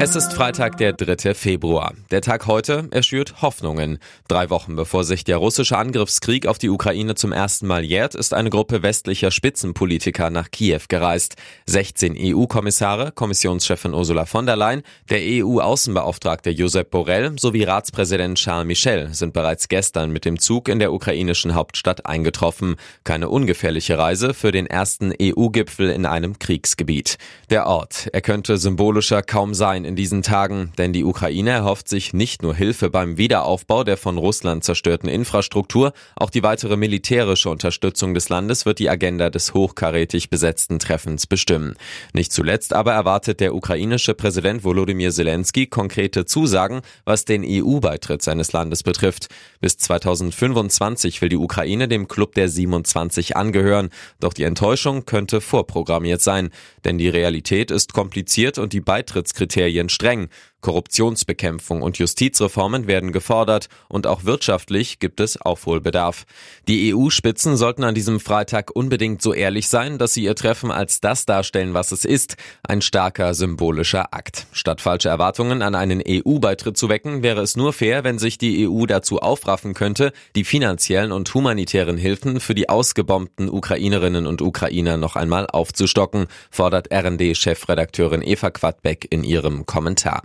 Es ist Freitag, der 3. Februar. Der Tag heute erschürt Hoffnungen. Drei Wochen bevor sich der russische Angriffskrieg auf die Ukraine zum ersten Mal jährt, ist eine Gruppe westlicher Spitzenpolitiker nach Kiew gereist. 16 EU-Kommissare, Kommissionschefin Ursula von der Leyen, der EU-Außenbeauftragte Josep Borrell sowie Ratspräsident Charles Michel sind bereits gestern mit dem Zug in der ukrainischen Hauptstadt eingetroffen. Keine ungefährliche Reise für den ersten EU-Gipfel in einem Kriegsgebiet. Der Ort, er könnte symbolischer kaum sein in diesen Tagen, denn die Ukraine erhofft sich nicht nur Hilfe beim Wiederaufbau der von Russland zerstörten Infrastruktur, auch die weitere militärische Unterstützung des Landes wird die Agenda des hochkarätig besetzten Treffens bestimmen. Nicht zuletzt aber erwartet der ukrainische Präsident Volodymyr Zelensky konkrete Zusagen, was den EU-Beitritt seines Landes betrifft. Bis 2025 will die Ukraine dem Club der 27 angehören, doch die Enttäuschung könnte vorprogrammiert sein, denn die Realität ist kompliziert und die Beitrittskriterien Kriterien streng. Korruptionsbekämpfung und Justizreformen werden gefordert und auch wirtschaftlich gibt es Aufholbedarf. Die EU-Spitzen sollten an diesem Freitag unbedingt so ehrlich sein, dass sie ihr Treffen als das darstellen, was es ist, ein starker symbolischer Akt. Statt falsche Erwartungen an einen EU-Beitritt zu wecken, wäre es nur fair, wenn sich die EU dazu aufraffen könnte, die finanziellen und humanitären Hilfen für die ausgebombten Ukrainerinnen und Ukrainer noch einmal aufzustocken, fordert RND-Chefredakteurin Eva Quadbeck in ihrem Kommentar.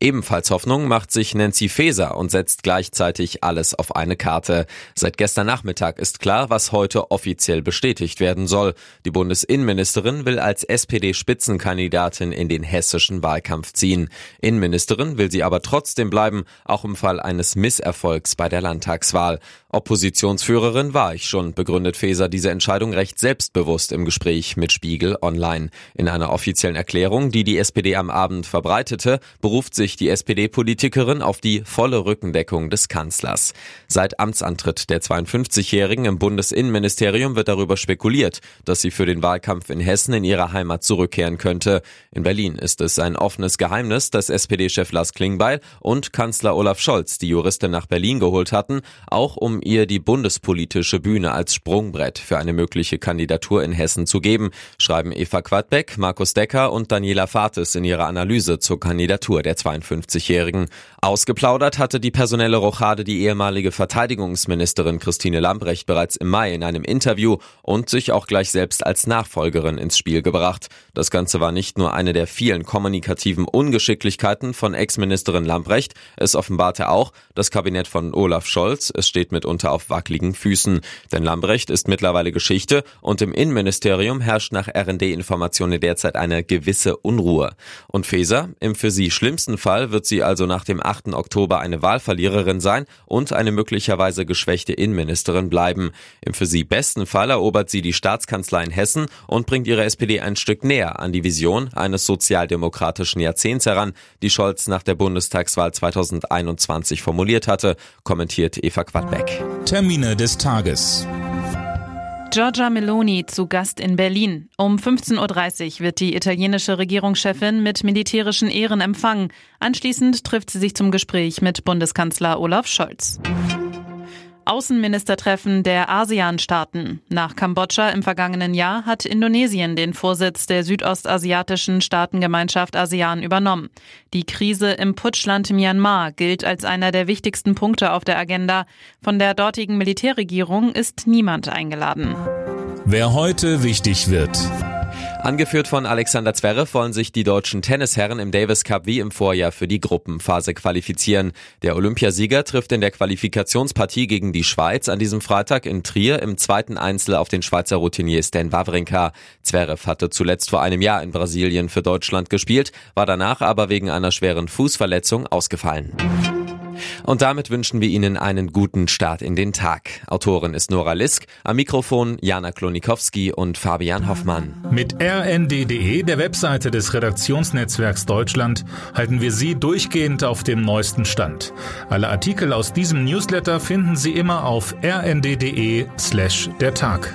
Ebenfalls Hoffnung macht sich Nancy Faeser und setzt gleichzeitig alles auf eine Karte. Seit gestern Nachmittag ist klar, was heute offiziell bestätigt werden soll. Die Bundesinnenministerin will als SPD-Spitzenkandidatin in den hessischen Wahlkampf ziehen. Innenministerin will sie aber trotzdem bleiben, auch im Fall eines Misserfolgs bei der Landtagswahl. Oppositionsführerin war ich schon, begründet Faeser diese Entscheidung recht selbstbewusst im Gespräch mit Spiegel Online. In einer offiziellen Erklärung, die die SPD am Abend verbreitete, beruft sich die SPD-Politikerin auf die volle Rückendeckung des Kanzlers. Seit Amtsantritt der 52-Jährigen im Bundesinnenministerium wird darüber spekuliert, dass sie für den Wahlkampf in Hessen in ihre Heimat zurückkehren könnte. In Berlin ist es ein offenes Geheimnis, dass SPD-Chef Lars Klingbeil und Kanzler Olaf Scholz die Juristin nach Berlin geholt hatten, auch um ihr die bundespolitische Bühne als Sprungbrett für eine mögliche Kandidatur in Hessen zu geben, schreiben Eva Quadbeck, Markus Decker und Daniela Fates in ihrer Analyse zur Kandidatur der 52-Jährigen. Ausgeplaudert hatte die personelle Rochade die ehemalige Verteidigungsministerin Christine Lambrecht bereits im Mai in einem Interview und sich auch gleich selbst als Nachfolgerin ins Spiel gebracht. Das Ganze war nicht nur eine der vielen kommunikativen Ungeschicklichkeiten von Ex-Ministerin Lambrecht, es offenbarte auch das Kabinett von Olaf Scholz, es steht mitunter auf wackeligen Füßen. Denn Lambrecht ist mittlerweile Geschichte und im Innenministerium herrscht nach RD-Informationen derzeit eine gewisse Unruhe. Und Feser, im für sie schlimmsten Fall wird sie also nach dem 8. Oktober eine Wahlverliererin sein und eine möglicherweise geschwächte Innenministerin bleiben. Im für sie besten Fall erobert sie die Staatskanzlei in Hessen und bringt ihre SPD ein Stück näher an die Vision eines sozialdemokratischen Jahrzehnts heran, die Scholz nach der Bundestagswahl 2021 formuliert hatte, kommentiert Eva Quadbeck. Termine des Tages. Giorgia Meloni zu Gast in Berlin. Um 15.30 Uhr wird die italienische Regierungschefin mit militärischen Ehren empfangen. Anschließend trifft sie sich zum Gespräch mit Bundeskanzler Olaf Scholz. Außenministertreffen der ASEAN-Staaten. Nach Kambodscha im vergangenen Jahr hat Indonesien den Vorsitz der südostasiatischen Staatengemeinschaft ASEAN übernommen. Die Krise im Putschland Myanmar gilt als einer der wichtigsten Punkte auf der Agenda. Von der dortigen Militärregierung ist niemand eingeladen. Wer heute wichtig wird. Angeführt von Alexander Zverev wollen sich die deutschen Tennisherren im Davis Cup wie im Vorjahr für die Gruppenphase qualifizieren. Der Olympiasieger trifft in der Qualifikationspartie gegen die Schweiz an diesem Freitag in Trier im zweiten Einzel auf den Schweizer Routinier Stan Wawrinka. Zverev hatte zuletzt vor einem Jahr in Brasilien für Deutschland gespielt, war danach aber wegen einer schweren Fußverletzung ausgefallen. Und damit wünschen wir Ihnen einen guten Start in den Tag. Autorin ist Nora Lisk, am Mikrofon Jana Klonikowski und Fabian Hoffmann. Mit rnd.de, der Webseite des Redaktionsnetzwerks Deutschland, halten wir Sie durchgehend auf dem neuesten Stand. Alle Artikel aus diesem Newsletter finden Sie immer auf rnd.de slash der Tag.